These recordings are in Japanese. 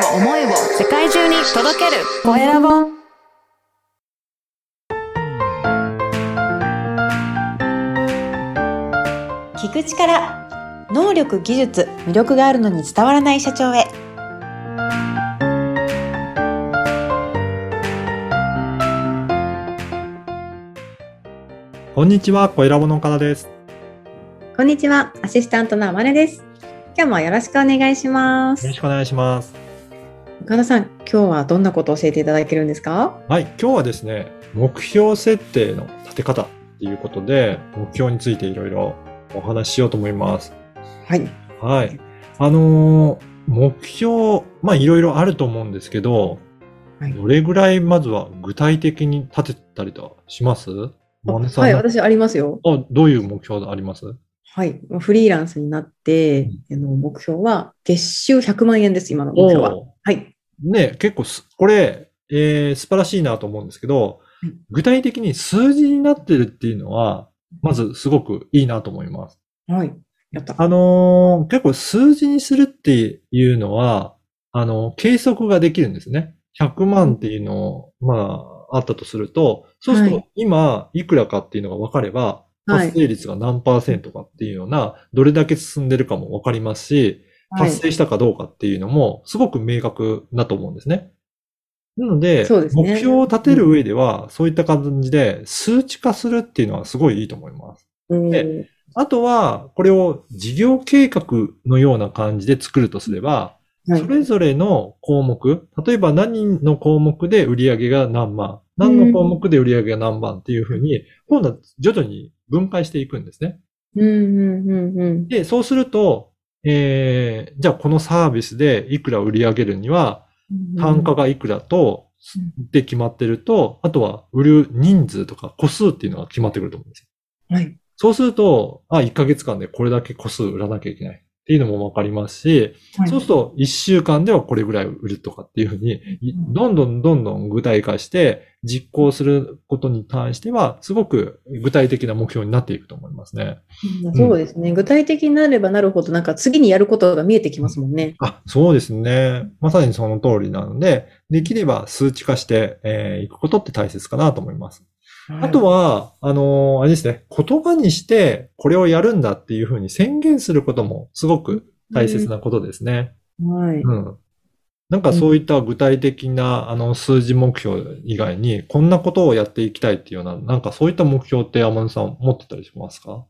を思いを世界中に届ける。コエラボ聞く力能力技術魅力があるのに伝わらない社長へ。こんにちは、小ラボの岡田です。こんにちはアシスタントのあまねです。今日もよろしくお願いします。よろしくお願いします。岡田さん今日はどんなことを教えていただけるんですか？はい、今日はですね、目標設定の立て方っていうことで、目標についていろいろお話ししようと思います。はい。はい。あのー目標、まあいろいろあると思うんですけど、はい。どれぐらいまずは具体的に立てたりとかします？はい私ありますよ。あどういう目標あります？はい。フリーランスになって、あの目標は月収100万円です今の目標は。はいね、結構す、これ、えー素晴らしいなと思うんですけどはい、具体的に数字になってるっていうのは、まずすごくいいなと思います。はい。やった。あのー結構数字にするっていうのは、あの、計測ができるんですね。100万っていうのを、まあ、あったとすると、そうするはと、今、いくらかっていうのが分かれば、はい。達成率が何パーセントかっていうような、どれだけ進んでるかも分かりますし、はい達成したかどうかっていうのも、すごく明確だと思うんですね。なので、ですね。目標を立てる上では、そういった感じで数値化するっていうのはすごいいいと思います。うんであとは、これを事業計画のような感じで作るとすれば、はい。それぞれの項目、例えば何の項目で売上が何万、何の項目で売上が何万っていうふうに、今度は徐々に分解していくんですね。うん。うん。うん。うん。で、そうすると、えー、じゃあこのサービスでいくら売り上げるには、単価がいくらと、で決まってると、あとは売る人数とか個数っていうのが決まってくると思うんですよ。はい。そうすると、あ、1ヶ月間でこれだけ個数売らなきゃいけないっていうのもわかりますし、はいそうすると1週間ではこれぐらい売るとかっていうふうに、どんどんどんどん具体化して実行することに対しては、すごく具体的な目標になっていくと思いますね。うんそうですね。具体的になればなるほど、なんか次にやることが見えてきますもんね。あ、そうですね。まさにその通りなので、できれば数値化してい、えーいくことって大切かなと思います。あとは、あのーあれですね、言葉にしてこれをやるんだっていうふうに宣言することもすごく大切なことですね。はい。うん。なんかそういった具体的な、あの、数字目標以外に、こんなことをやっていきたいっていうような、なんかそういった目標って山根さん持ってたりしますか？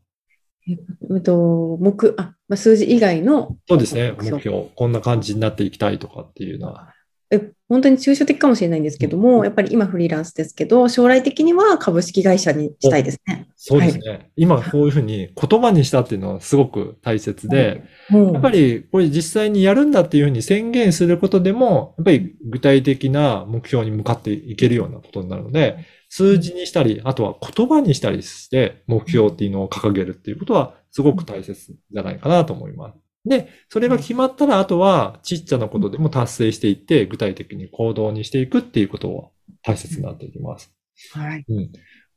えっと、目、あ、まあ、数字以外の、そうですね、目標。こんな感じになっていきたいとかっていうのは。え、本当に抽象的かもしれないんですけども、やっぱり今フリーランスですけど、将来的には株式会社にしたいですね。そうですね。今こういうふうに言葉にしたっていうのはすごく大切で、もうやっぱりこれ実際にやるんだっていうふうに宣言することでも、やっぱり具体的な目標に向かっていけるようなことになるので、数字にしたり、あとは言葉にしたりして目標っていうのを掲げるっていうことはすごく大切じゃないかなと思います。で、それが決まったら、あとはちっちゃなことでも達成していって、具体的に行動にしていくっていうことは大切になっていきます。はい。うん。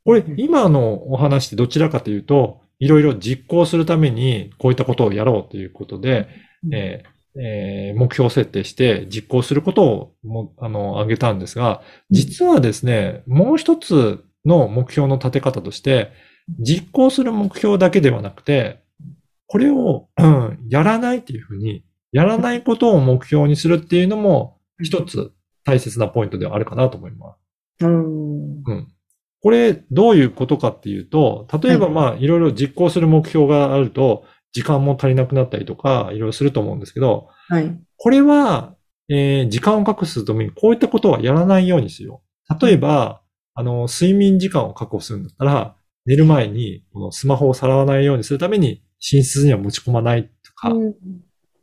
これ、今のお話ってどちらかというと、いろいろ実行するためにこういったことをやろうということで、えーえー目標設定して実行することをも、あの、挙げたんですが、実はですね、もう一つの目標の立て方として、実行する目標だけではなくて、これを、うんやらないっていうふうに、やらないことを目標にするっていうのも、一つ大切なポイントではあるかなと思います。うん。うん。これ、どういうことかっていうと、例えばはいまあ、いろいろ実行する目標があると、時間も足りなくなったりとか、いろいろすると思うんですけど、はい。これは、えー時間を確保するために、こういったことはやらないようにしよう。例えば、あの、睡眠時間を確保するんだったら、寝る前に、このスマホを触らないようにするために、寝室には持ち込まないとか、うん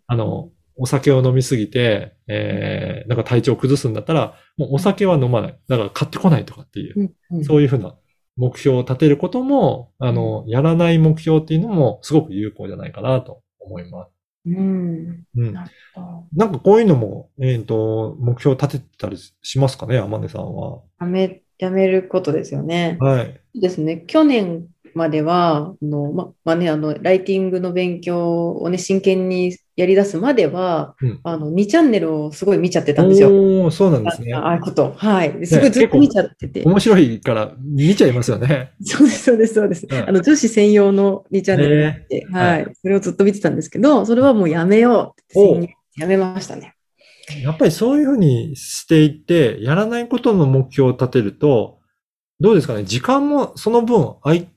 あの、お酒を飲みすぎて、えー、なんか体調を崩すんだったら、もうお酒は飲まない。だから買ってこないとかっていう。うんうんそういうふうな目標を立てることも、あの、やらない目標っていうのもすごく有効じゃないかなと思います。うん。うん。なんかこういうのも、えっ、と、目標立てたりしますかね、天音さんは。やめ、やめることですよね。はい。ですね。去年までは、あの、ま、まあね、あの、ライティングの勉強をね、真剣にやり出すまでは、うんあの、2チャンネルをすごい見ちゃってたんですよ。おー、そうなんですねあ。ああいうこと。はい。ですごいずっと見ちゃってて。面白いから見ちゃいますよね。そうです、そうです、そうです。うんあの、女子専用の2チャンネルがあって、ははいい。それをずっと見てたんですけど、それはもうやめようってやめましたね。やっぱりそういうふうにしていって、やらないことの目標を立てると、どうですかね時間もその分空。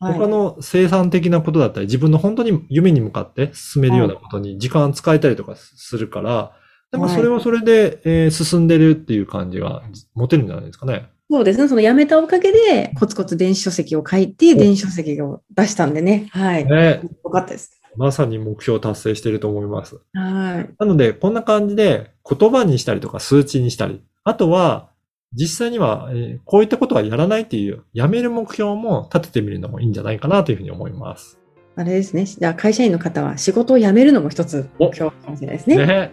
他の生産的なことだったり、自分の本当に夢に向かって進めるようなことに時間使えたりとかするから、なんかそれはそれで、えー進んでるっていう感じが持てるんじゃないですかね。そうですね。そのやめたおかげで、コツコツ電子書籍を書いて、電子書籍を出したんでね。はい。よね、かったです。まさに目標を達成していると思います。はい。なので、こんな感じで言葉にしたりとか数値にしたり、あとは、実際には、えーこういったことはやらないっていう、やめる目標も立ててみるのもいいんじゃないかなというふうに思います。あれですね。じゃあ、会社員の方は仕事を辞めるのも一つ目標かもしれないですね。ね。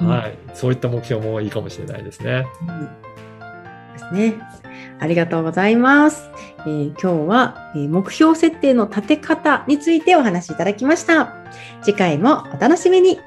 うんはい。そういった目標もいいかもしれないですね。うんですね。ありがとうございます。えー今日は、えー目標設定の立て方についてお話しいただきました。次回もお楽しみに。